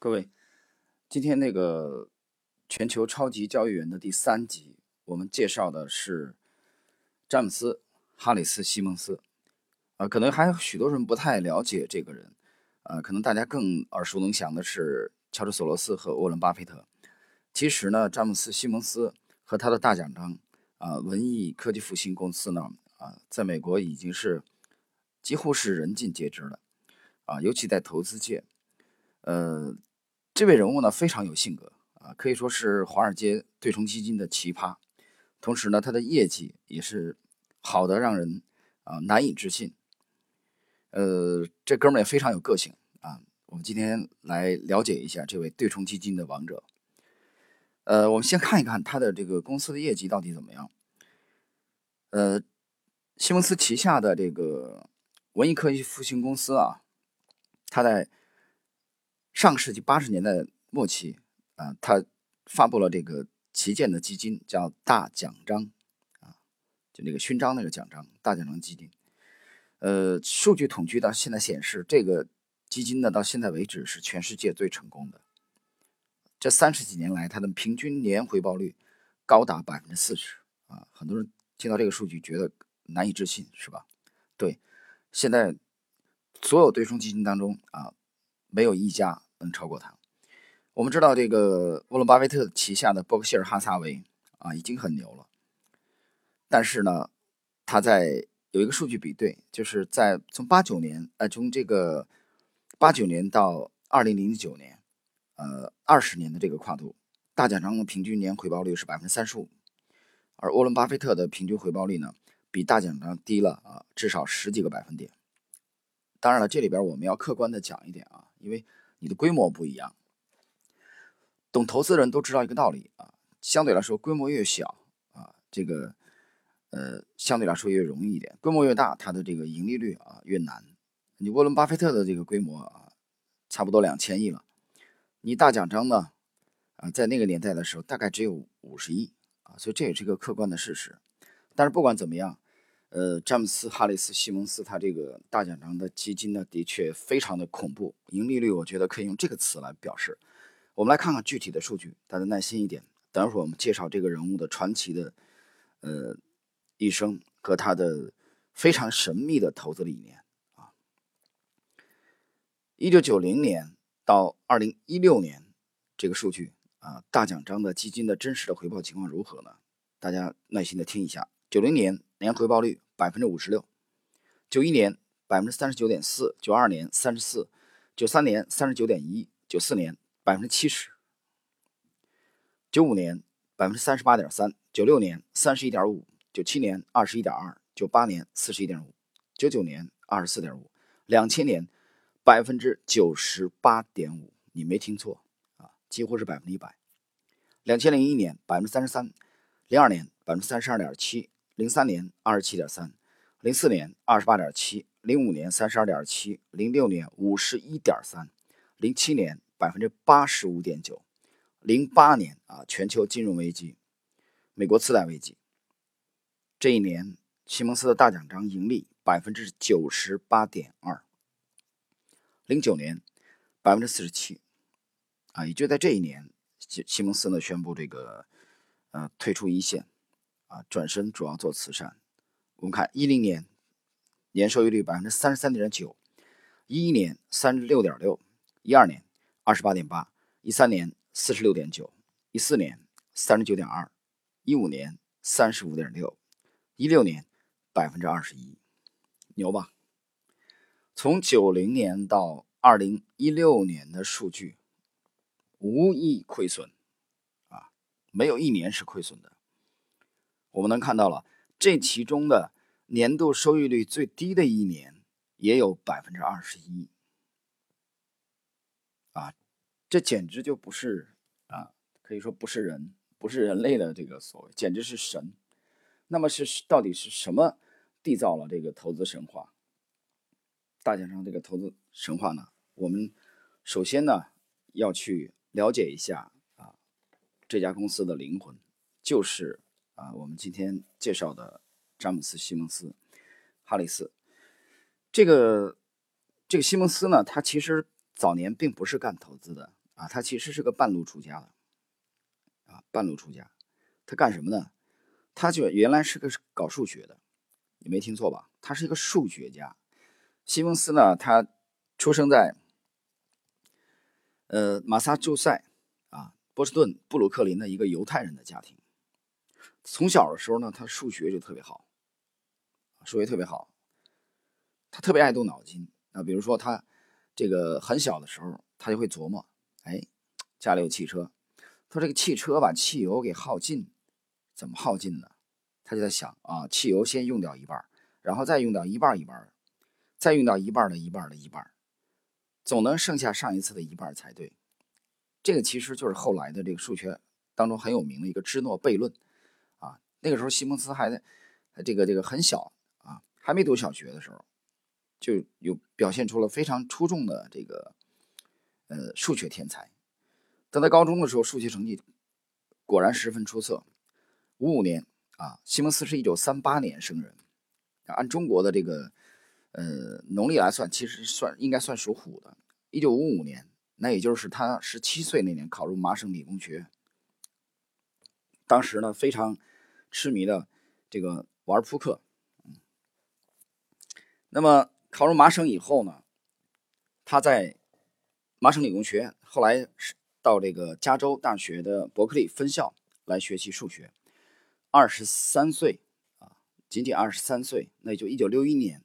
各位，今天那个全球超级交易员的第三集，我们介绍的是詹姆斯·哈里斯·西蒙斯。啊，可能还有许多人不太了解这个人。啊，可能大家更耳熟能详的是乔治·索罗斯和沃伦·巴菲特。其实呢，詹姆斯·西蒙斯和他的大奖章啊，文艺科技复兴公司呢，啊，在美国已经是几乎是人尽皆知了。啊，尤其在投资界，呃。这位人物呢非常有性格啊，可以说是华尔街对冲基金的奇葩。同时呢，他的业绩也是好的让人啊难以置信。呃，这哥们也非常有个性啊。我们今天来了解一下这位对冲基金的王者。呃，我们先看一看他的这个公司的业绩到底怎么样。呃，西蒙斯旗下的这个文艺科技复兴公司啊，他在。上世纪八十年代末期，啊，他发布了这个旗舰的基金，叫大奖章，啊，就那个勋章那个奖章，大奖章基金。呃，数据统计到现在显示，这个基金呢，到现在为止是全世界最成功的。这三十几年来，它的平均年回报率高达百分之四十，啊，很多人听到这个数据觉得难以置信，是吧？对，现在所有对冲基金当中啊，没有一家。能超过他。我们知道，这个沃伦巴菲特旗下的伯克希尔哈撒韦啊，已经很牛了。但是呢，他在有一个数据比对，就是在从八九年，呃，从这个八九年到二零零九年，呃，二十年的这个跨度，大奖章的平均年回报率是百分之三十五，而沃伦巴菲特的平均回报率呢，比大奖章低了啊，至少十几个百分点。当然了，这里边我们要客观的讲一点啊，因为。你的规模不一样，懂投资人都知道一个道理啊，相对来说规模越小啊，这个呃相对来说越容易一点；规模越大，它的这个盈利率啊越难。你沃伦巴菲特的这个规模啊，差不多两千亿了，你大奖章呢啊，在那个年代的时候大概只有五十亿啊，所以这也是一个客观的事实。但是不管怎么样。呃，詹姆斯·哈里斯·西蒙斯，他这个大奖章的基金呢，的确非常的恐怖，盈利率我觉得可以用这个词来表示。我们来看看具体的数据，大家耐心一点，等会儿我们介绍这个人物的传奇的呃一生和他的非常神秘的投资理念啊。一九九零年到二零一六年这个数据啊，大奖章的基金的真实的回报情况如何呢？大家耐心的听一下，九零年。年回报率百分之五十六，九一年百分之三十九点四，九二年三十四，九三年三十九点一，九四年百分之七十，九五年百分之三十八点三，九六年三十一点五，九七年二十一点二，九八年四十一点五，九九年二十四点五，两千年百分之九十八点五，你没听错啊，几乎是百分之一百。两千零一年百分之三十三，零二年百分之三十二点七。零三年二十七点三，零四年二十八点七，零五年三十二点七，零六年五十一点三，零七年百分之八十五点九，零八年啊全球金融危机，美国次贷危机，这一年西蒙斯的大奖章盈利百分之九十八点二，零九年百分之四十七，啊也就在这一年，西西蒙斯呢宣布这个呃退出一线。啊，转身主要做慈善。我们看一零年年收益率百分之三十三点九，一一年三十六点六，一二年二十八点八，一三年四十六点九，一四年三十九点二，一五年三十五点六，一六年百分之二十一，牛吧？从九零年到二零一六年的数据，无一亏损，啊，没有一年是亏损的。我们能看到了，这其中的年度收益率最低的一年也有百分之二十一，啊，这简直就不是啊，可以说不是人，不是人类的这个所谓，简直是神。那么是到底是什么缔造了这个投资神话？大奖章这个投资神话呢？我们首先呢要去了解一下啊，这家公司的灵魂就是。啊，我们今天介绍的詹姆斯·西蒙斯·哈里斯，这个这个西蒙斯呢，他其实早年并不是干投资的啊，他其实是个半路出家的，啊，半路出家，他干什么呢？他就原来是个搞数学的，你没听错吧？他是一个数学家。西蒙斯呢，他出生在呃马萨诸塞啊波士顿布鲁克林的一个犹太人的家庭。从小的时候呢，他数学就特别好，数学特别好，他特别爱动脑筋啊。比如说他这个很小的时候，他就会琢磨。哎，家里有汽车，他这个汽车把汽油给耗尽，怎么耗尽呢？他就在想啊，汽油先用掉一半，然后再用掉一半一半，再用掉一半的一半的一半，总能剩下上一次的一半才对。这个其实就是后来的这个数学当中很有名的一个芝诺悖论。那个时候西蒙斯还在这个这个很小啊，还没读小学的时候，就有表现出了非常出众的这个。呃，数学天才，他在高中的时候数学成绩果然十分出色。五五年啊，西蒙斯是一九三八年生人，按中国的这个呃农历来算，其实算应该算属虎的。一九五五年，那也就是他十七岁那年考入麻省理工学。当时呢，非常痴迷的这个玩扑克。那么考入麻省以后呢，他在麻省理工学院，后来是到这个加州大学的伯克利分校来学习数学。二十三岁啊，仅仅二十三岁，那就一九六一年，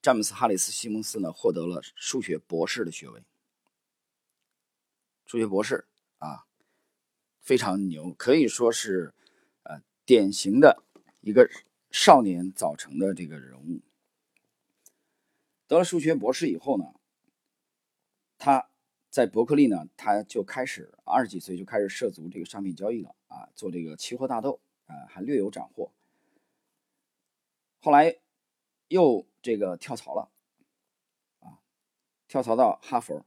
詹姆斯·哈里斯·西蒙斯呢获得了数学博士的学位。数学博士啊，非常牛，可以说是典型的一个少年早成的这个人物。得了数学博士以后呢，他。在伯克利呢，他就开始二十几岁就开始涉足这个商品交易了啊，做这个期货大豆啊，还略有斩获。后来又这个跳槽了啊，跳槽到哈佛，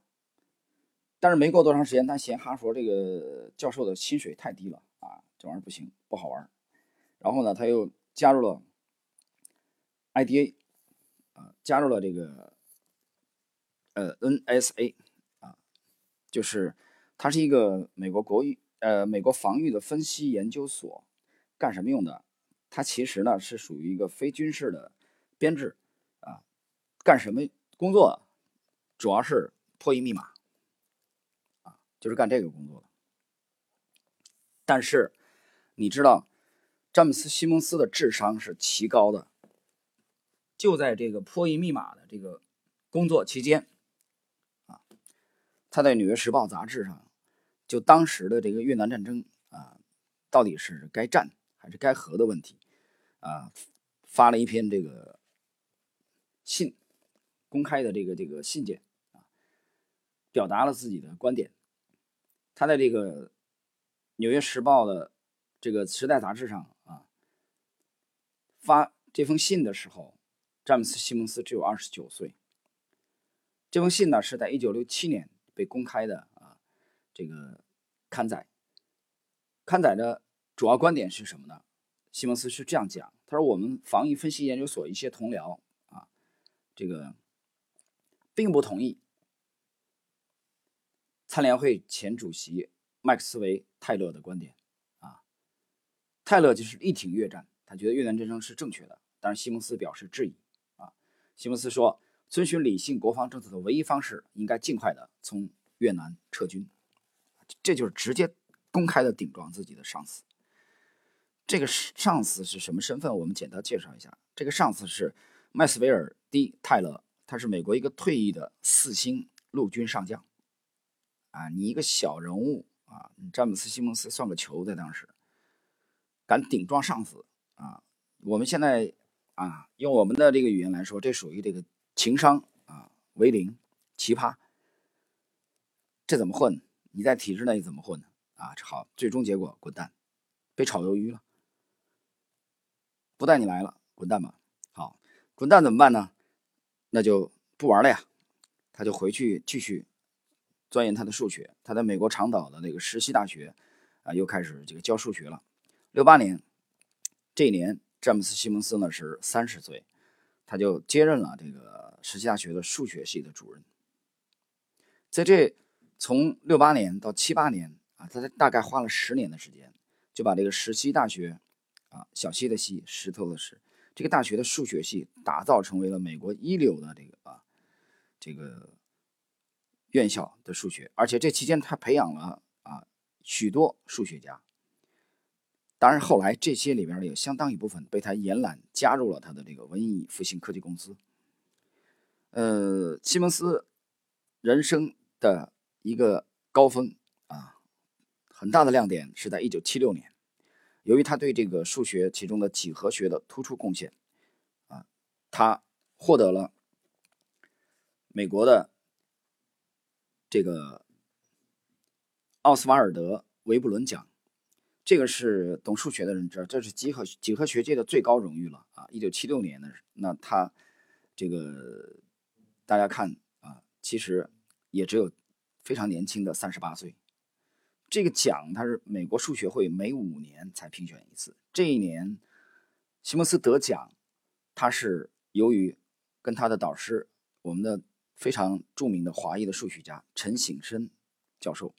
但是没过多长时间，他嫌哈佛这个教授的薪水太低了啊，这玩意儿不行，不好玩。然后呢，他又加入了 IDA 啊，加入了这个呃 NSA 啊。就是，它是一个美国国域呃美国防御的分析研究所，干什么用的？它其实呢是属于一个非军事的编制啊，干什么工作？主要是破译密码啊，就是干这个工作的。但是你知道，詹姆斯·西蒙斯的智商是奇高的，就在这个破译密码的这个工作期间。啊他在《纽约时报》杂志上，就当时的这个越南战争啊，到底是该战还是该和的问题啊，发了一篇这个信，公开的这个这个信件啊，表达了自己的观点。他在这个《纽约时报》的这个时代杂志上，发这封信的时候，詹姆斯·西蒙斯只有二十九岁。这封信呢，是在一九六七年。被公开的啊，这个刊载，刊载的主要观点是什么呢？西蒙斯是这样讲，他说：“我们防御分析研究所一些同僚啊，这个并不同意参联会前主席麦克斯韦泰勒的观点啊。泰勒就是力挺越战，觉得越南战争是正确的，但是西蒙斯表示质疑啊。西蒙斯说。”遵循理性国防政策的唯一方式，应该尽快的从越南撤军。这就是直接公开的顶撞自己的上司。这个上司是什么身份？我们简单介绍一下。这个上司是麦斯韦尔 ·D· 泰勒，他是美国一个退役的四星陆军上将。啊，你一个小人物啊，詹姆斯·西蒙斯算个球，在当时敢顶撞上司！我们现在啊，用我们的这个语言来说，这属于这个。情商啊为零，奇葩，这怎么混？你在体制内怎么混呢？啊，好，最终结果滚蛋，被炒鱿鱼了，不带你来了，滚蛋吧。好，滚蛋怎么办呢？那就不玩了呀，他就回去继续钻研他的数学。他在美国长岛的那个石溪大学啊，又开始这个教数学了。六八年这一年，詹姆斯·西蒙斯呢是三十岁，他就接任了这个。石溪大学的数学系的主任，在这从六八年到七八年啊，他大概花了十年的时间，就把这个石溪大学啊，小溪的溪，石头的石，这个大学的数学系打造成为了美国一流的这个啊，这个院校的数学。而且这期间他培养了啊许多数学家。当然，后来这些里边，有相当一部分被他延揽加入了他的这个文艺复兴科技公司。呃，西蒙斯人生的一个高峰啊，很大的亮点是在1976年，由于他对这个数学其中的几何学的突出贡献啊，他获得了美国的这个奥斯瓦尔德维布伦奖。这个是懂数学的人知道，这是几何几何学界的最高荣誉了啊！一九七六年的，那他这个大家看啊，其实也只有非常年轻的三十八岁。这个奖它是美国数学会每五年才评选一次。这一年，西蒙斯得奖，他是由于跟他的导师，我们的非常著名的华裔的数学家陈省身教授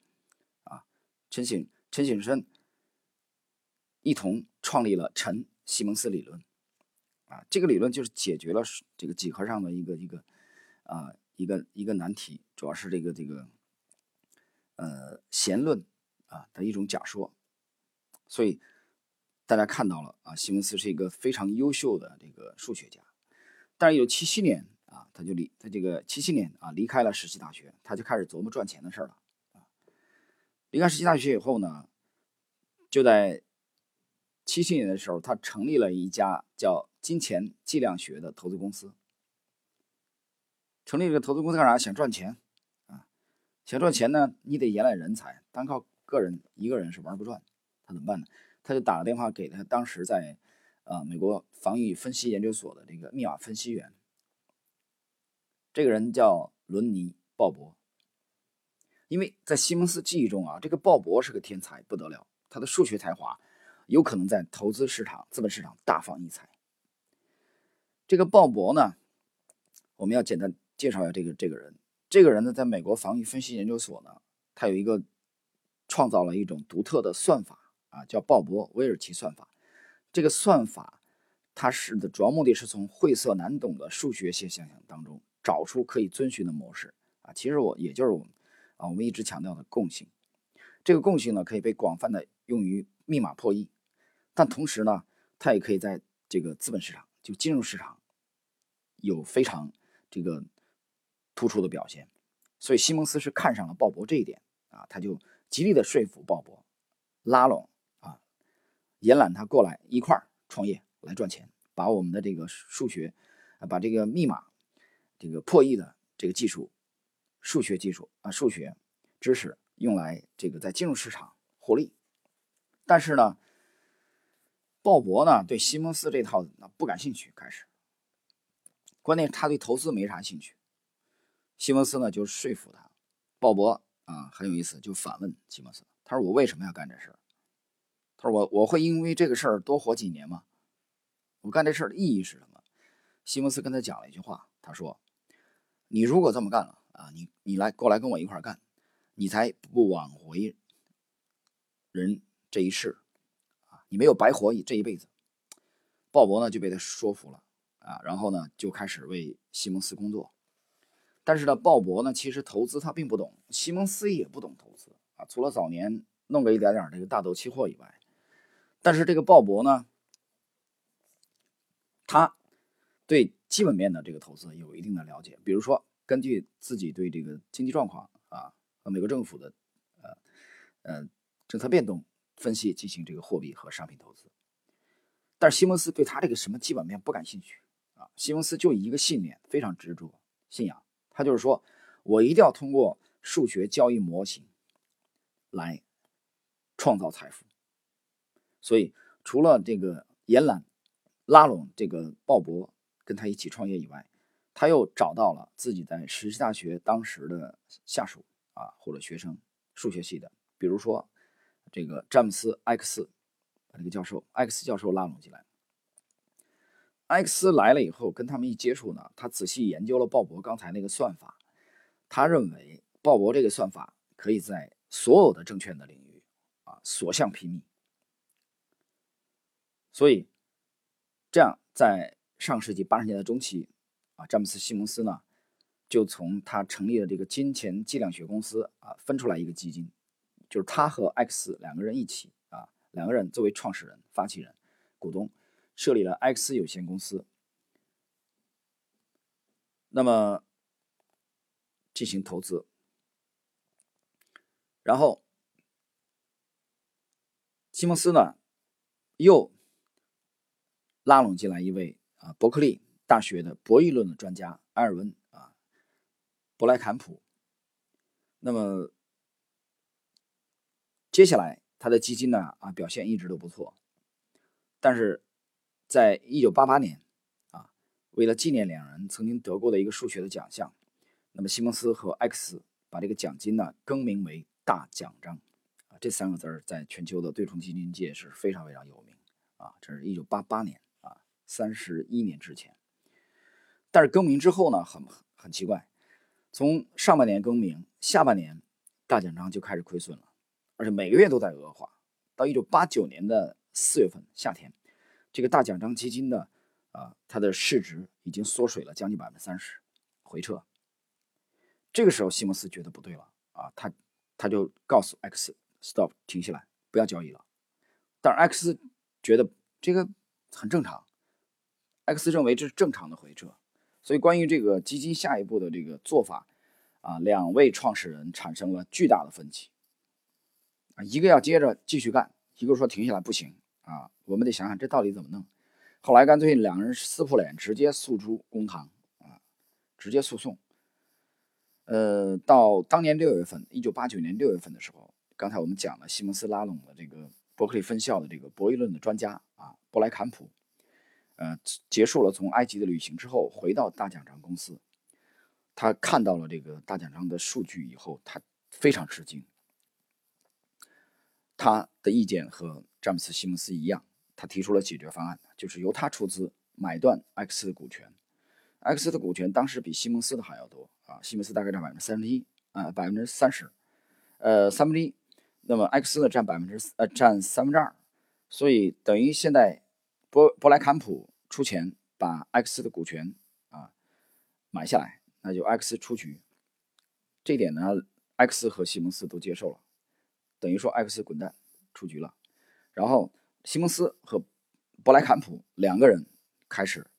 啊，陈省陈省身。一同创立了陈西蒙斯理论，啊，这个理论就是解决了这个几何上的一个一个啊一个一个难题，主要是这个这个呃弦论啊的一种假说，所以大家看到了啊，西蒙斯是一个非常优秀的这个数学家，但是有七七年啊，他就离他这个七七年啊离开了石溪大学，他就开始琢磨赚钱的事了。啊，离开石溪大学以后呢，就在七七年的时候，他成立了一家叫“金钱计量学”的投资公司。成立这个投资公司干啥？想赚钱啊！想赚钱呢，你得延揽人才，单靠个人一个人是玩不转。他怎么办呢？他就打个电话给他当时在啊美国防御分析研究所的这个密码分析员。这个人叫伦尼·鲍勃。因为在西蒙斯记忆中啊，这个鲍勃是个天才不得了，他的数学才华。有可能在投资市场、资本市场大放异彩。这个鲍勃呢，我们要简单介绍一下这个这个人。这个人呢，在美国防御分析研究所呢，他有一个创造了一种独特的算法啊，叫鲍勃威尔奇算法。这个算法，它是的主要目的是从晦涩难懂的数学现象当中找出可以遵循的模式啊。其实我也就是我们啊，我们一直强调的共性。这个共性呢，可以被广泛的用于密码破译。但同时呢，它也可以在这个资本市场，就金融市场，有非常这个突出的表现。所以西蒙斯是看上了鲍勃这一点啊，他就极力的说服鲍勃，拉拢啊，延揽他过来一块儿创业来赚钱，把我们的这个数学啊，把这个密码这个破译的这个技术，数学技术啊，数学知识用来这个在金融市场获利。但是呢。鲍勃呢，对西蒙斯这套呢不感兴趣。开始，关键他对投资没啥兴趣。西蒙斯呢就说服他，鲍勃啊很有意思，就反问西蒙斯，他说：“我为什么要干这事儿？”他说：“我我会因为这个事儿多活几年吗？我干这事儿的意义是什么？”西蒙斯跟他讲了一句话，他说：“你如果这么干了啊，你你来过来跟我一块干，你才不挽回人这一世。”你没有白活你这一辈子，鲍勃呢就被他说服了啊，然后呢就开始为西蒙斯工作。但是呢，鲍勃呢其实投资他并不懂，西蒙斯也不懂投资啊，除了早年弄个一点点这个大豆期货以外，但是这个鲍勃呢，他对基本面的这个投资有一定的了解，比如说根据自己对这个经济状况啊和美国政府的呃呃政策变动。分析进行这个货币和商品投资，但是西蒙斯对他这个什么基本面不感兴趣啊。西蒙斯就一个信念非常执着，信仰他就是说我一定要通过数学交易模型来创造财富。所以除了这个延揽拉拢这个鲍勃跟他一起创业以外，他又找到了自己在石溪大学当时的下属啊或者学生数学系的，比如说。这个詹姆斯·埃克斯把这个教授埃克斯教授拉拢进来。埃克斯来了以后，跟他们一接触呢，他仔细研究了鲍勃刚才那个算法。他认为鲍勃这个算法可以在所有的证券的领域啊所向披靡。所以，这样在上世纪八十年代中期啊，詹姆斯·西蒙斯呢就从他成立的这个金钱计量学公司啊分出来一个基金，就是他和 X 两个人一起啊，两个人作为创始人、发起人、股东，设立了 X 有限公司。那么进行投资，然后西蒙斯呢又拉拢进来一位啊伯克利大学的博弈论的专家埃尔文啊伯莱坎普。那么接下来他的基金呢啊表现一直都不错，但是在一九八八年啊。为了纪念两人曾经得过的一个数学的奖项，那么西蒙斯和 X 把这个奖金呢更名为大奖章，啊，这三个字儿在全球的对冲基金界是非常非常有名，啊，这是一九八八年啊，三十一年之前。但是更名之后呢，很很奇怪，从上半年更名，下半年大奖章就开始亏损了，而且每个月都在恶化。到一九八九年的四月份夏天，这个大奖章基金的。啊，它的市值已经缩水了将近百分之三十，回撤。这个时候，西蒙斯觉得不对了啊，他他就告诉 X stop 停下来，不要交易了。但是 X 觉得这个很正常，X 认为这是正常的回撤。所以，关于这个基金下一步的这个做法啊，两位创始人产生了巨大的分歧一个要接着继续干，一个说停下来不行啊，我们得想想这到底怎么弄。后来干脆两人撕破脸，直接诉诸公堂啊，直接诉讼。呃，到当年六月份，一九八九年六月份的时候，刚才我们讲了西蒙斯拉拢的这个伯克利分校的这个博弈论的专家啊，布莱坎普，呃，结束了从埃及的旅行之后，回到大奖章公司，他看到了这个大奖章的数据以后，他非常吃惊。他的意见和詹姆斯西蒙斯一样。他提出了解决方案，就是由他出资买断 X 的股权。X 的股权当时比西蒙斯的还要多啊，西蒙斯大概占百分之三十一啊，百分之三十，呃，三分之一。那么 X 呢占百分之呃占三分之二，所以等于现在博博莱坎普出钱把 X 的股权啊买下来，那就 X 出局。这点呢，X 和西蒙斯都接受了，等于说艾克斯滚蛋出局了，然后。西蒙斯和布莱坎普两个人开始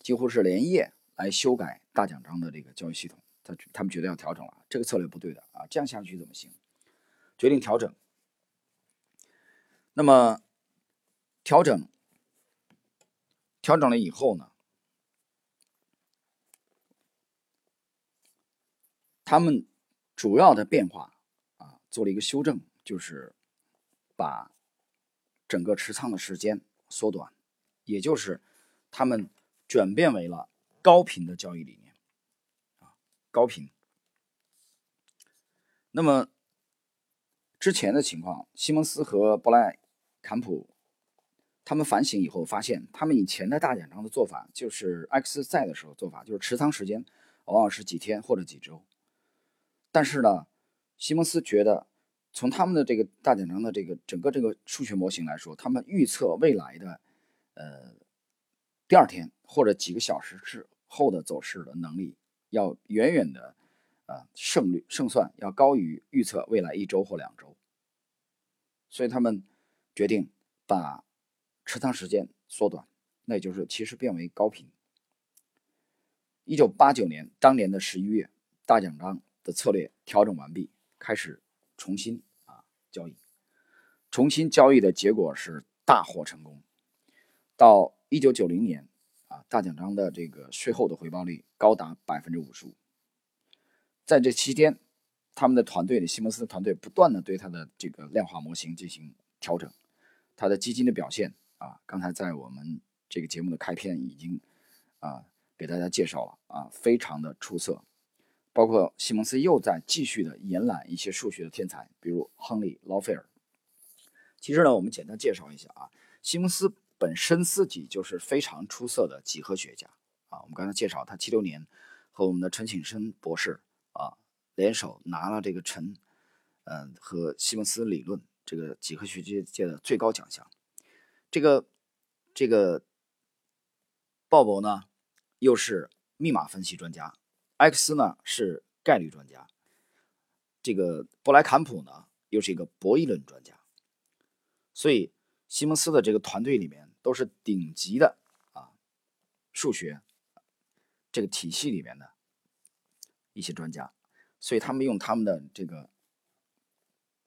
几乎是连夜来修改大奖章的这个交易系统，他他们觉得要调整了，这个策略不对的啊，这样下去怎么行？决定调整。那么调整调整了以后呢，他们主要的变化，做了一个修正，就是把。整个持仓的时间缩短，也就是他们转变为了高频的交易理念啊，高频。那么之前的情况，西蒙斯和布莱坎普他们反省以后发现，他们以前的大奖章的做法，就是 X 在的时候做法，就是持仓时间往往是几天或者几周。但是呢，西蒙斯觉得。从他们的这个大奖章的这个整个这个数学模型来说，他们预测未来的，呃，第二天或者几个小时之后的走势的能力，要远远的，呃，胜率胜算要高于预测未来一周或两周。所以他们决定把持仓时间缩短，那也就是其实变为高频。一九八九年当年的十一月，大奖章的策略调整完毕，开始。重新啊交易，重新交易的结果是大获成功。到一九九零年啊，大奖章的这个税后的回报率高达百分之五十五。在这期间，他们的团队里西蒙斯的团队不断的对他的这个量化模型进行调整，他的基金的表现啊，刚才在我们这个节目的开篇已经啊给大家介绍了啊，非常的出色。包括西蒙斯又在继续的延揽一些数学的天才，比如亨利·劳菲尔。其实呢，我们简单介绍一下啊，西蒙斯本身自己就是非常出色的几何学家啊。我们刚才介绍他七六年和我们的陈景生博士啊联手拿了这个陈，嗯和西蒙斯理论这个几何学界的最高奖项。这个这个鲍勃呢，又是密码分析专家，埃克斯呢是概率专家，这个布莱坎普呢又是一个博弈论专家，所以西蒙斯的这个团队里面都是顶级的啊数学这个体系里面的一些专家，所以他们用他们的这个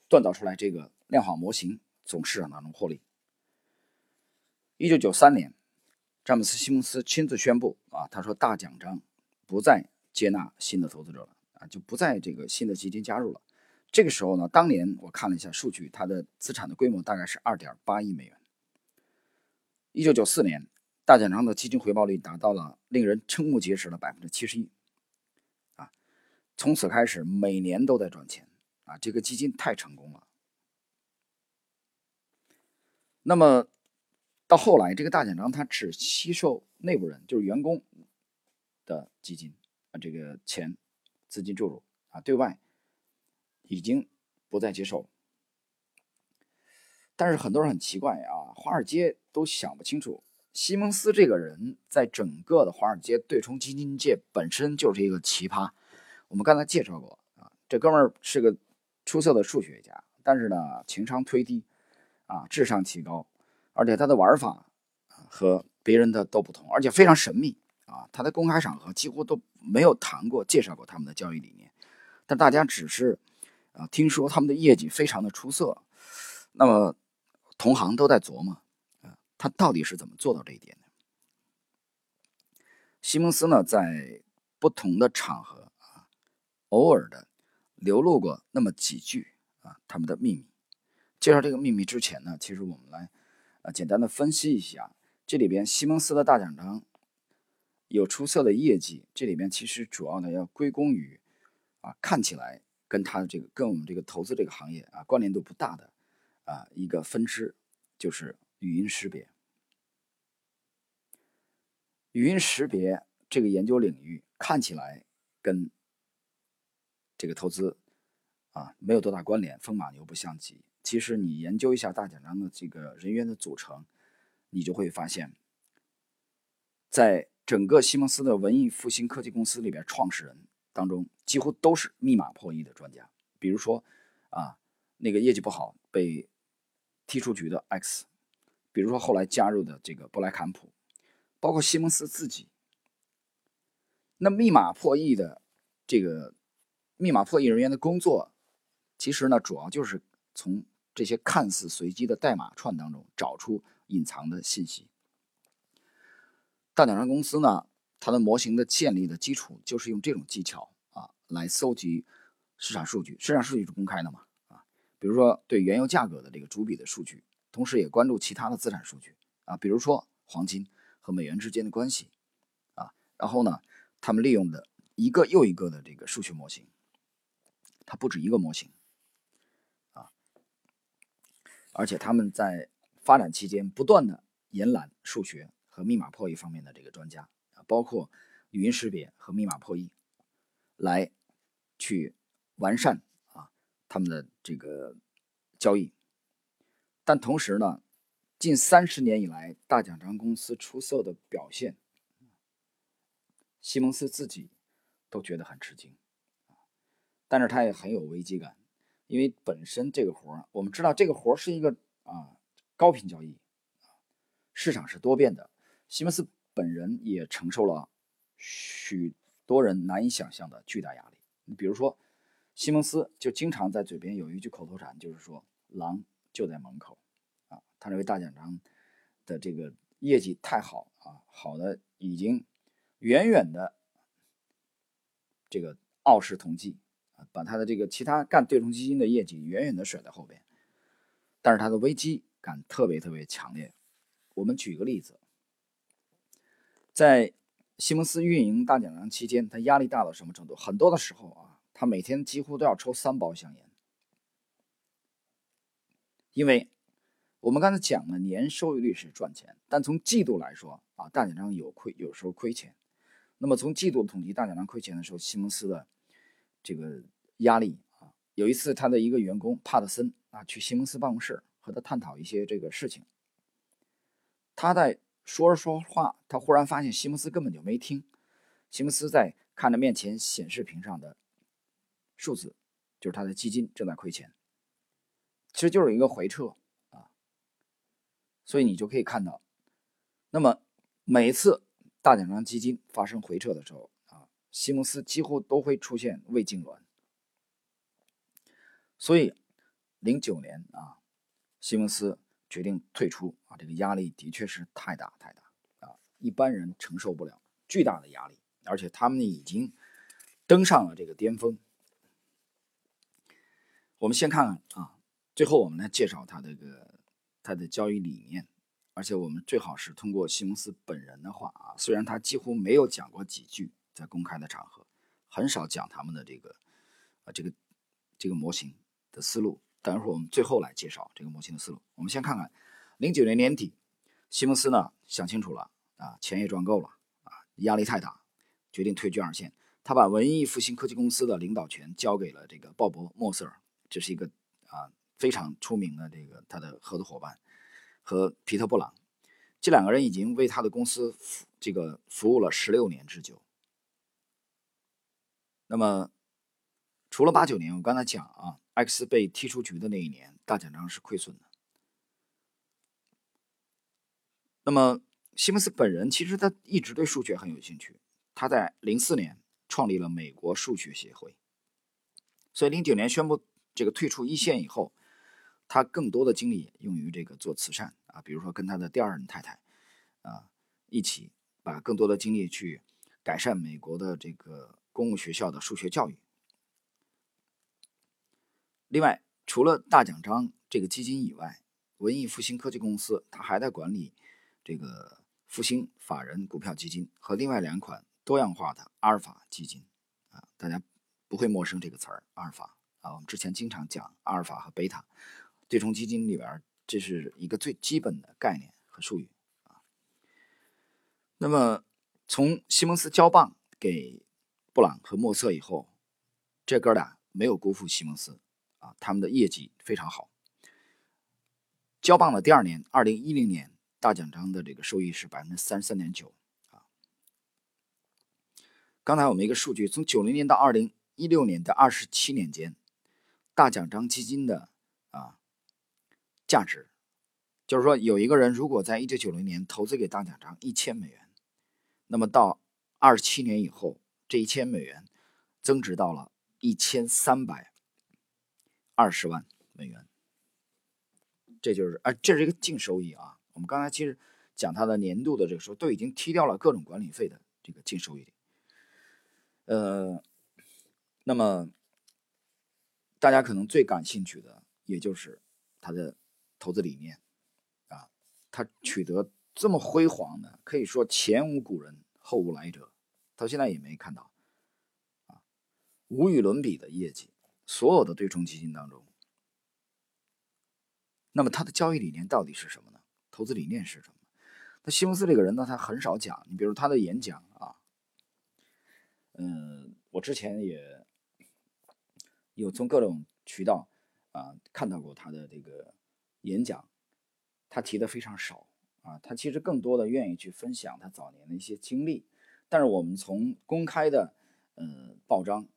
锻造出来这个量化模型，从市场当中获利。一九九三年，詹姆斯·西蒙斯亲自宣布啊，他说大奖章不再接纳新的投资者了啊，就不再这个新的基金加入了。这个时候呢，当年我看了一下数据，它的资产的规模大概是二点八亿美元。一九九四年，大奖章的基金回报率达到了令人瞠目结舌的百分之七十一啊，从此开始每年都在赚钱啊，这个基金太成功了。那么。到后来，这个大奖章它只吸收内部人，就是员工的基金，这个钱资金注入啊，对外已经不再接受。但是很多人很奇怪啊，华尔街都想不清楚，西蒙斯这个人在整个的华尔街对冲基金界本身就是一个奇葩。我们刚才介绍过啊，这哥们儿是个出色的数学家，但是呢，情商忒低啊，智商提高。而且他的玩法和别人的都不同，而且非常神秘啊！他在公开场合几乎都没有谈过、介绍过他们的交易理念，但大家只是啊听说他们的业绩非常的出色，那么同行都在琢磨啊，他到底是怎么做到这一点的？西蒙斯呢，在不同的场合啊，偶尔的流露过那么几句啊，他们的秘密。介绍这个秘密之前呢，其实我们来。啊，简单的分析一下，这里边西蒙斯的大奖章有出色的业绩，这里面其实主要呢要归功于啊，看起来跟他的这个跟我们这个投资这个行业啊关联度不大的啊一个分支，就是语音识别。语音识别这个研究领域看起来跟这个投资啊没有多大关联，风马牛不相及。其实你研究一下大奖章的这个人员的组成，你就会发现，在整个西蒙斯的文艺复兴科技公司里边，创始人当中几乎都是密码破译的专家。比如说，啊，那个业绩不好被踢出局的 X，比如说后来加入的这个布莱坎普，包括西蒙斯自己。那密码破译的这个密码破译人员的工作，其实呢，主要就是从这些看似随机的代码串当中找出隐藏的信息。大奖章公司呢，它的模型的建立的基础就是用这种技巧啊来搜集市场数据。市场数据是公开的嘛？啊，比如说对原油价格的这个主笔的数据，同时也关注其他的资产数据啊，比如说黄金和美元之间的关系啊。然后呢，他们利用的一个又一个的这个数学模型，它不止一个模型啊。而且他们在发展期间不断的延揽数学和密码破译方面的这个专家啊，包括语音识别和密码破译，来去完善啊他们的这个交易。但同时呢，近三十年以来，大奖章公司出色的表现，西蒙斯自己都觉得很吃惊但是他也很有危机感。因为本身这个活儿，我们知道这个活是一个啊高频交易，市场是多变的。西蒙斯本人也承受了许多人难以想象的巨大压力。你比如说，西蒙斯就经常在嘴边有一句口头禅，就是说“狼就在门口”。啊，他认为大奖章的这个业绩太好啊，好的已经远远的这个傲视同济。把他的这个其他干对冲基金的业绩远远的甩在后边，但是他的危机感特别特别强烈。我们举个例子，在西蒙斯运营大奖章期间，他压力大到什么程度？很多的时候啊，他每天几乎都要抽三包香烟，因为我们刚才讲了年收益率是赚钱，但从季度来说啊，大奖章有亏，有时候亏钱。那么从季度统计大奖章亏钱的时候，西蒙斯的。这个压力啊。有一次，他的一个员工帕特森啊去西蒙斯办公室和他探讨一些这个事情，他在说着说话，他忽然发现西蒙斯根本就没听。西蒙斯在看着面前显示屏上的数字，就是他的基金正在亏钱，其实就是一个回撤啊。所以你就可以看到，那么每次大奖章基金发生回撤的时候啊，西蒙斯几乎都会出现胃痉挛。所以零九年啊，西蒙斯决定退出啊，这个压力的确是太大太大啊，一般人承受不了巨大的压力。而且他们已经登上了这个巅峰。我们先看看啊，最后我们来介绍他这个他的交易理念。而且我们最好是通过西蒙斯本人的话啊，虽然他几乎没有讲过几句在公开的场合，很少讲他们的这个啊这个这个模型的思路。等一会儿我们最后来介绍这个模型的思路。我们先看看零九年年底，西蒙斯呢想清楚了啊，钱也赚够了啊，压力太大。决定退居二线，他把文艺复兴科技公司的领导权交给了这个鲍勃·莫瑟尔，这是一个啊非常出名的这个他的合作伙伴，和皮特·布朗，这两个人已经为他的公司服这个服务了十六年之久。那么，除了八九年，我刚才讲啊，X 被踢出局的那一年，大奖章是亏损的。那么，西蒙斯本人其实他一直对数学很有兴趣。他在零四年创立了美国数学协会，所以零九年宣布这个退出一线以后，他更多的精力用于这个做慈善啊，比如说跟他的第二任太太啊一起把更多的精力去改善美国的这个公共学校的数学教育。另外，除了大奖章这个基金以外，文艺复兴科技公司它还在管理这个复兴法人股票基金和另外两款。多样化的阿尔法基金啊，大家不会陌生这个词儿，阿尔法啊，我们之前经常讲阿尔法和贝塔对冲基金里边，这是一个最基本的概念和术语啊。那么从西蒙斯交棒给布朗和莫瑟以后，这哥俩没有辜负西蒙斯啊，他们的业绩非常好。交棒的第二年，二零一零年大奖章的这个收益是百分之三十三点九啊。刚才我们一个数据，从九零年到二零一六年的二十七年间，大奖章基金的啊价值，就是说有一个人如果在一九九零年投资给大奖章一千美元，那么到二十七年以后，这一千美元增值到了一千三百二十万美元，这就是啊，这是一个净收益啊。我们刚才其实讲它的年度的这个时候，都已经踢掉了各种管理费的这个净收益。呃，那么大家可能最感兴趣的，也就是他的投资理念啊，他取得这么辉煌的，可以说前无古人后无来者，到现在也没看到啊，无与伦比的业绩，所有的对冲基金当中，那么他的交易理念到底是什么呢？投资理念是什么？那西蒙斯这个人呢，他很少讲，你比如他的演讲啊。嗯，我之前也有从各种渠道啊看到过他的这个演讲，他提的非常少啊，他其实更多的愿意去分享他早年的一些经历，但是我们从公开的呃报章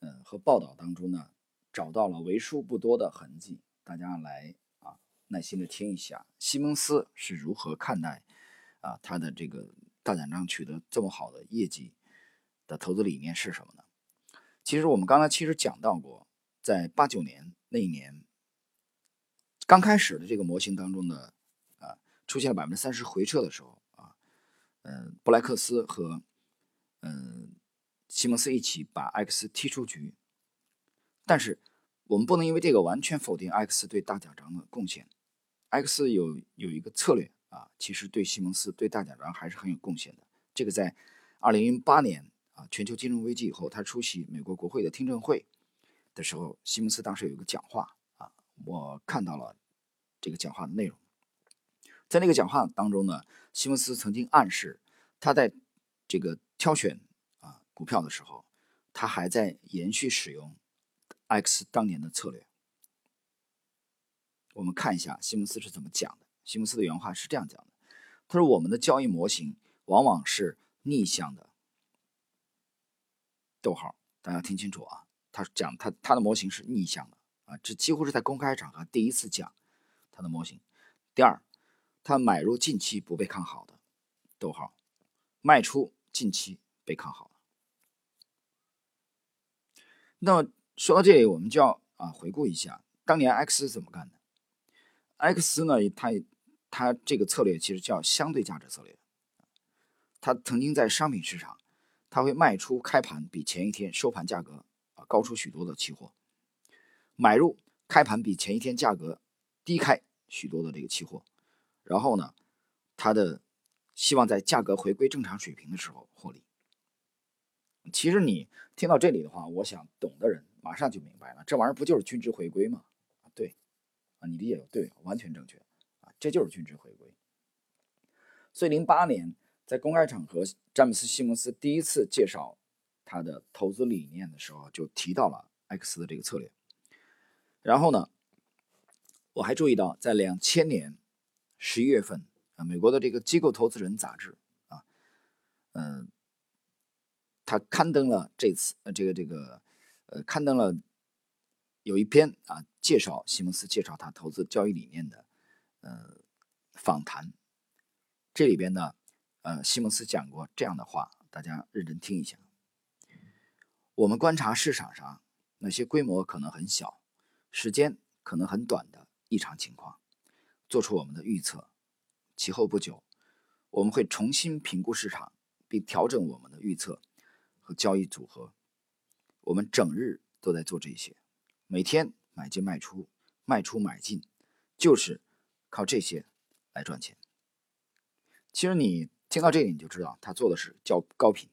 嗯和报道当中呢，找到了为数不多的痕迹，大家来啊耐心的听一下西蒙斯是如何看待啊他的这个大奖章取得这么好的业绩。的投资理念是什么呢？其实我们刚才其实讲到过，在八九年那一年刚开始的这个模型当中呢，啊，出现了百分之三十回撤的时候啊，嗯，布莱克斯和嗯西蒙斯一起把艾克斯踢出局，但是我们不能因为这个完全否定艾克斯对大奖章的贡献。艾克斯有有一个策略啊，其实对西蒙斯对大奖章还是很有贡献的。这个在二零零八年啊。全球金融危机以后，他出席美国国会的听证会的时候，西蒙斯当时有一个讲话啊，我看到了这个讲话的内容。在那个讲话当中呢，西蒙斯曾经暗示，他在这个挑选股票的时候，他还在延续使用 X 当年的策略。我们看一下西蒙斯是怎么讲的。西蒙斯的原话是这样讲的：“他说，我们的交易模型往往是逆向的。”逗号，大家听清楚啊！他讲他他的模型是逆向的啊，这几乎是在公开场合第一次讲他的模型。第二，他买入近期不被看好的，逗号，卖出近期被看好。那么说到这里，我们就要啊回顾一下当年 X 怎么干的。X 呢，它它这个策略其实叫相对价值策略。它曾经在商品市场，它会卖出开盘比前一天收盘价格啊高出许多的期货，买入开盘比前一天价格低开许多的这个期货，然后呢，它的希望在价格回归正常水平的时候获利。其实你听到这里的话，我想懂的人马上就明白了，这玩意儿不就是均值回归吗？对。啊，你理解对，完全正确啊，这就是均值回归。所以，零八年在公开场合，詹姆斯·西蒙斯第一次介绍他的投资理念的时候，就提到了 X 的这个策略。然后呢，我还注意到，在两千年十一月份啊，美国的这个机构投资人杂志啊，嗯，他刊登了这次呃，这个这个呃，刊登了。有一篇啊，介绍西蒙斯介绍他投资交易理念的，呃，访谈。这里边呢，呃，西蒙斯讲过这样的话，大家认真听一下。我们观察市场上那些规模可能很小、时间可能很短的异常情况，做出我们的预测。其后不久，我们会重新评估市场，并调整我们的预测交易组合。我们整日都在做这些。每天买进卖出，卖出买进，就是靠这些来赚钱。其实你听到这里，你就知道他做的是叫高频，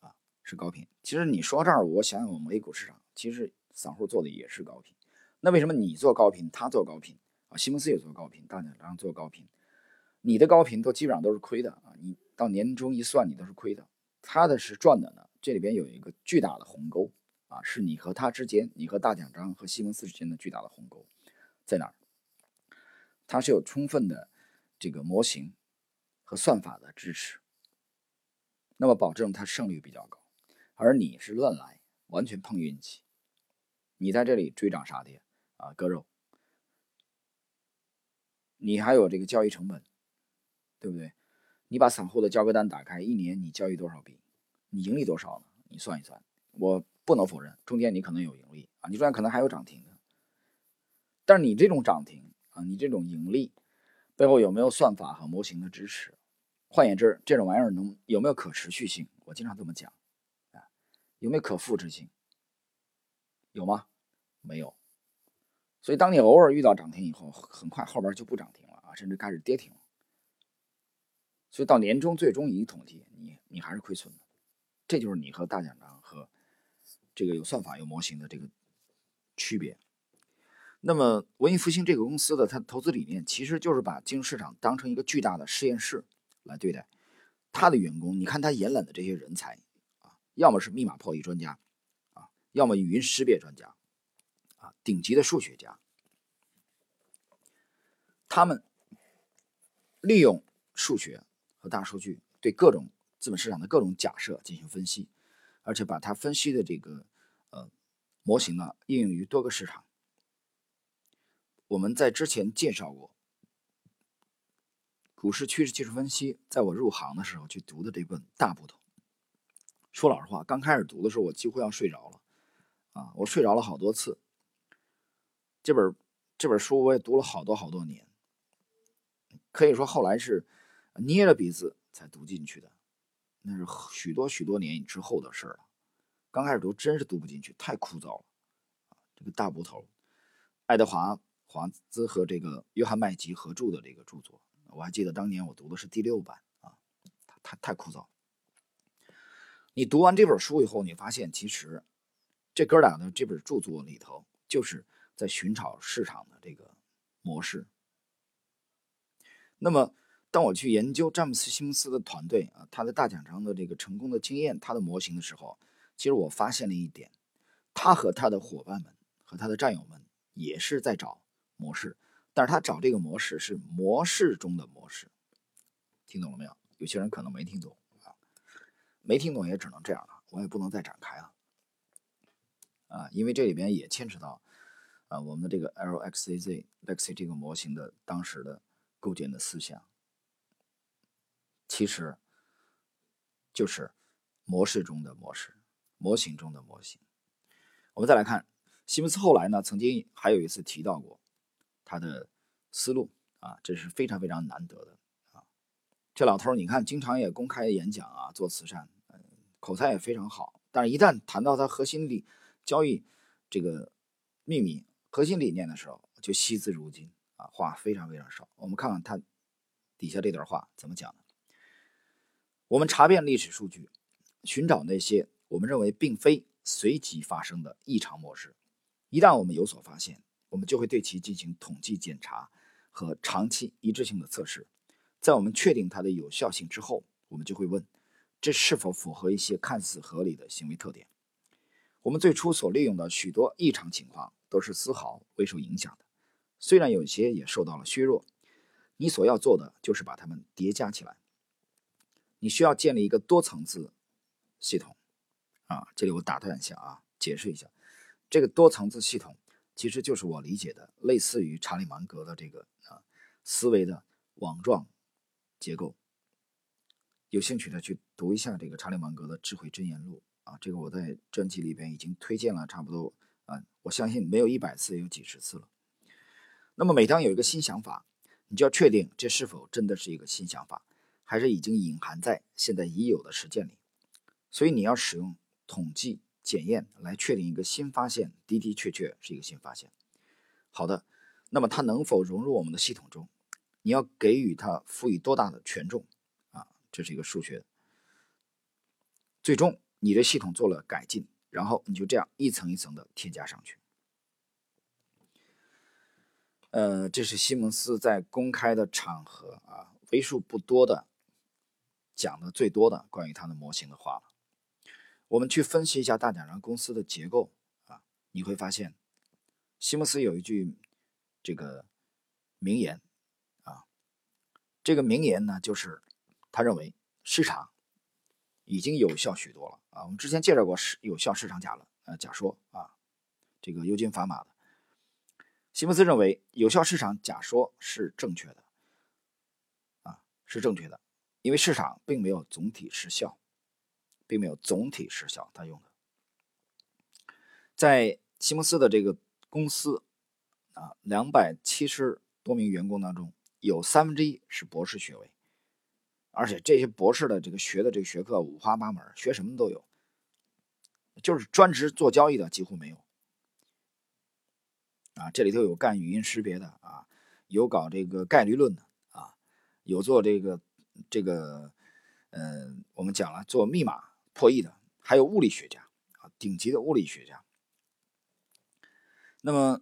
啊，是高频。其实你说到这儿，我想想我们 A 股市场，其实散户做的也是高频。那为什么你做高频，他做高频啊？西蒙斯也做高频，大家然后做高频，你的高频都基本上都是亏的啊！你到年终一算，你都是亏的。他的是赚的呢，这里边有一个巨大的鸿沟。啊，是你和他之间，你和大奖章和西蒙斯之间的巨大的鸿沟，在哪儿？它是有充分的这个模型和算法的支持，那么保证它胜率比较高，而你是乱来，完全碰运气。你在这里追涨杀跌啊，割肉，你还有这个交易成本，对不对？你把散户的交割单打开，一年你交易多少笔？你盈利多少呢？你算一算，我。不能否认，中间你可能有盈利啊，你中间可能还有涨停的。但是你这种涨停啊，你这种盈利背后有没有算法和模型的支持？换言之，这种玩意儿能有没有可持续性？我经常这么讲啊，有没有可复制性？有吗？没有。所以当你偶尔遇到涨停以后，很快后边就不涨停了啊，甚至开始跌停了。所以到年终最终一统计，你你还是亏损的。这就是你和大奖章和。这个有算法、有模型的这个区别。那么，文艺复兴这个公司的它的投资理念，其实就是把金融市场当成一个巨大的实验室来对待。他的员工，你看他延揽的这些人才啊，要么是密码破译专家啊，要么语音识别专家啊，顶级的数学家。他们利用数学和大数据对各种资本市场的各种假设进行分析。而且把它分析的这个呃模型呢应用于多个市场。我们在之前介绍过股市趋势技术分析，在我入行的时候去读的这本大部头。说老实话，刚开始读的时候我几乎要睡着了啊，我睡着了好多次。这本这本书我也读了好多好多年，可以说后来是捏着鼻子才读进去的。那是许多许多年之后的事了。刚开始读真是读不进去，太枯燥了。这个大部头，爱德华·华兹和这个约翰·麦吉合著的这个著作，我还记得当年我读的是第六版啊，太太枯燥。你读完这本书以后，你发现其实这哥俩的这本著作里头，就是在寻找市场的这个模式。那么。当我去研究詹姆斯·西蒙斯的团队啊，他的大奖章的这个成功的经验，他的模型的时候，其实我发现了一点，他和他的伙伴们和他的战友们也是在找模式，但是他找这个模式是模式中的模式，听懂了没有？有些人可能没听懂啊，没听懂也只能这样了，我也不能再展开了啊，因为这里边也牵扯到啊我们的这个 LXZ Lexi 这个模型的当时的构建的思想，其实就是模式中的模式，模型中的模型。我们再来看。西蒙斯后来呢，曾经还有一次提到过他的思路啊，这是非常非常难得的啊。这老头，你看，经常也公开演讲啊，做慈善，口才也非常好。但是，一旦谈到他核心理交易这个秘密、核心理念的时候，就惜字如金啊，话非常非常少。我们看看他底下这段话怎么讲的：我们查遍历史数据，寻找那些我们认为并非随机发生的异常模式。一旦我们有所发现，我们就会对其进行统计检查和长期一致性的测试。在我们确定它的有效性之后，我们就会问：这是否符合一些看似合理的行为特点？我们最初所利用的许多异常情况都是丝毫未受影响的，虽然有些也受到了削弱。你所要做的就是把它们叠加起来。你需要建立一个多层次系统。啊，这里我打断一下啊，解释一下。这个多层次系统其实就是我理解的类似于查理芒格的这个啊思维的网状结构。有兴趣的去读一下这个查理芒格的智慧箴言录啊，这个我在专辑里边已经推荐了差不多啊，我相信没有一百次也有几十次了。那么每当有一个新想法，你就要确定这是否真的是一个新想法，还是已经隐含在现在已有的实践里。所以你要使用统计。检验来确定一个新发现的的确确是一个新发现。好的，那么它能否融入我们的系统中？你要给予它赋予多大的权重啊？这是一个数学。最终，你的系统做了改进，然后你就这样一层一层的添加上去。呃，这是西蒙斯在公开的场合啊，为数不多的讲的最多的关于他的模型的话了。我们去分析一下大奖章公司的结构啊，你会发现，西蒙斯有一句这个名言啊，这个名言呢就是他认为市场已经有效许多了啊。我们之前介绍过市有效市场假了呃假说啊，这个尤金法玛的西蒙斯认为有效市场假说是正确的啊，是正确的，因为市场并没有总体失效。并没有总体失效，他用的，在西蒙斯的这个公司啊，两百七十多名员工当中，有三分之一是博士学位，而且这些博士的这个学的这个学科五花八门，学什么都有，就是专职做交易的几乎没有。啊，这里头有干语音识别的啊，有搞这个概率论的啊，有做这个这个，嗯，我们讲了做密码。破译的还有物理学家啊，顶级的物理学家。那么，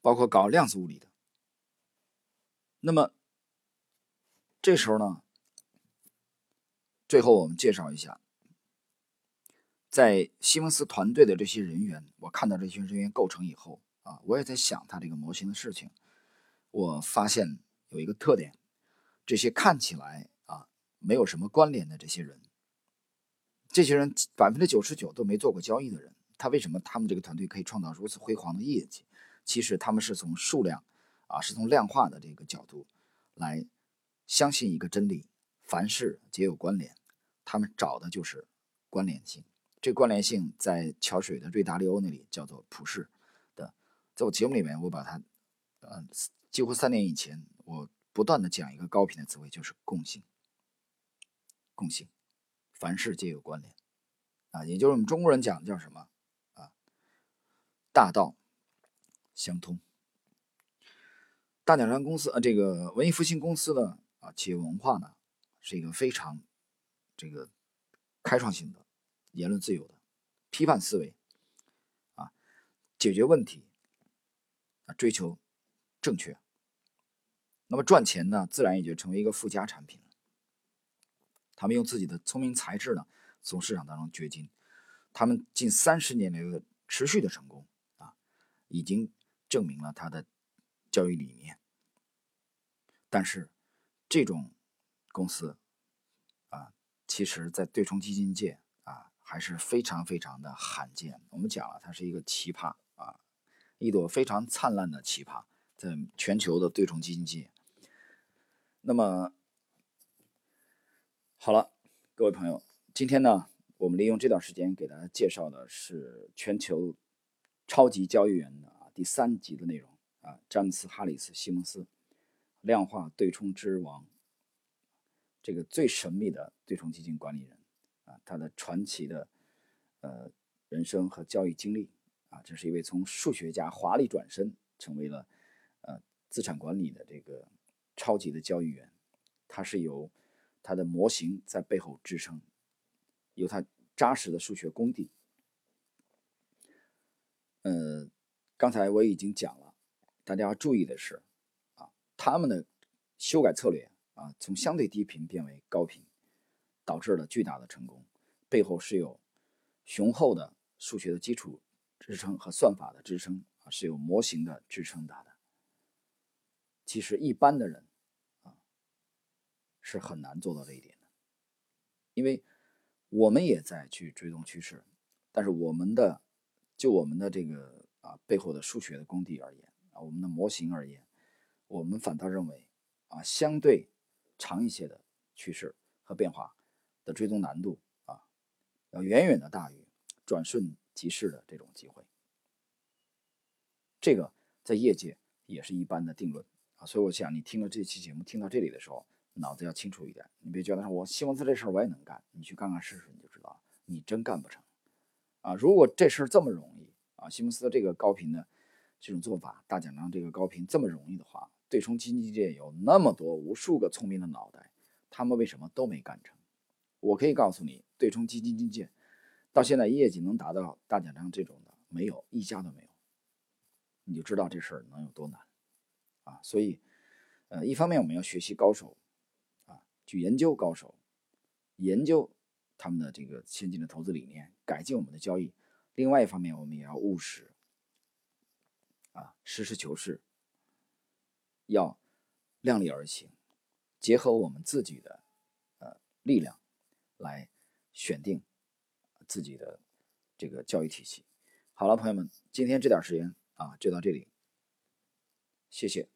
包括搞量子物理的。那么，这时候呢，最后我们介绍一下，在西蒙斯团队的这些人员，我看到这些人员构成以后啊，我也在想他这个模型的事情。我发现有一个特点，这些看起来啊没有什么关联的这些人。这些人百分之九十九都没做过交易的人，他为什么他们这个团队可以创造如此辉煌的业绩？其实他们是从数量，啊，是从量化的这个角度来相信一个真理：凡事皆有关联。他们找的就是关联性。这关联性在桥水的瑞达利欧那里叫做普世的。在我节目里面，我把它，呃，几乎三年以前，我不断的讲一个高频的词汇，就是共性。共性。凡事皆有关联，啊，也就是我们中国人讲的叫什么啊？大道相通。大鸟山公司啊，这个文艺复兴公司的啊，企业文化呢，是一个非常这个开创性的、言论自由的、批判思维啊，解决问题啊，追求正确。那么赚钱呢，自然也就成为一个附加产品了。他们用自己的聪明才智呢，从市场当中掘金。他们近三十年来的持续的成功啊，已经证明了他的教育理念。但是这种公司啊，其实在对冲基金界啊还是非常非常的罕见。我们讲了，它是一个奇葩啊，一朵非常灿烂的奇葩，在全球的对冲基金界。那么好了，各位朋友，今天呢？我们利用这段时间给大家介绍的是全球超级交易员的啊第三集的内容啊，詹姆斯·哈里斯·西蒙斯，量化对冲之王，这个最神秘的对冲基金管理人啊，他的传奇的呃人生和交易经历啊，这是一位从数学家华丽转身成为了呃资产管理的这个超级的交易员，他是由他的模型在背后支撑。有他扎实的数学功底。呃，刚才我已经讲了，大家要注意的是，啊，他们的修改策略啊，从相对低频变为高频，导致了巨大的成功，背后是有雄厚的数学的基础支撑和算法的支撑啊，是有模型的支撑的。其实一般的人，是很难做到这一点的，因为。我们也在去追踪趋势，但是我们的就我们的这个啊背后的数学的功底而言啊，我们的模型而言，我们反倒认为啊相对长一些的趋势和变化的追踪难度啊要远远的大于转瞬即逝的这种机会。这个在业界也是一般的定论啊，所以我想你听了这期节目听到这里的时候。脑子要清楚一点，你别觉得说我西蒙斯这事儿我也能干，你去干干试试你就知道，你真干不成啊！如果这事儿这么容易啊，西蒙斯的这个高频的这种做法，大奖章这个高频这么容易的话，对冲基金界有那么多无数个聪明的脑袋，他们为什么都没干成？我可以告诉你，对冲基金界到现在业绩能达到大奖章这种的没有一家都没有，你就知道这事儿能有多难啊！所以，呃，一方面我们要学习高手。去研究高手，研究他们的这个先进的投资理念，改进我们的交易。另外一方面，我们也要务实，啊，实事求是，要量力而行，结合我们自己的呃力量来选定自己的这个教育体系。好了，朋友们，今天这点时间啊，就到这里，谢谢。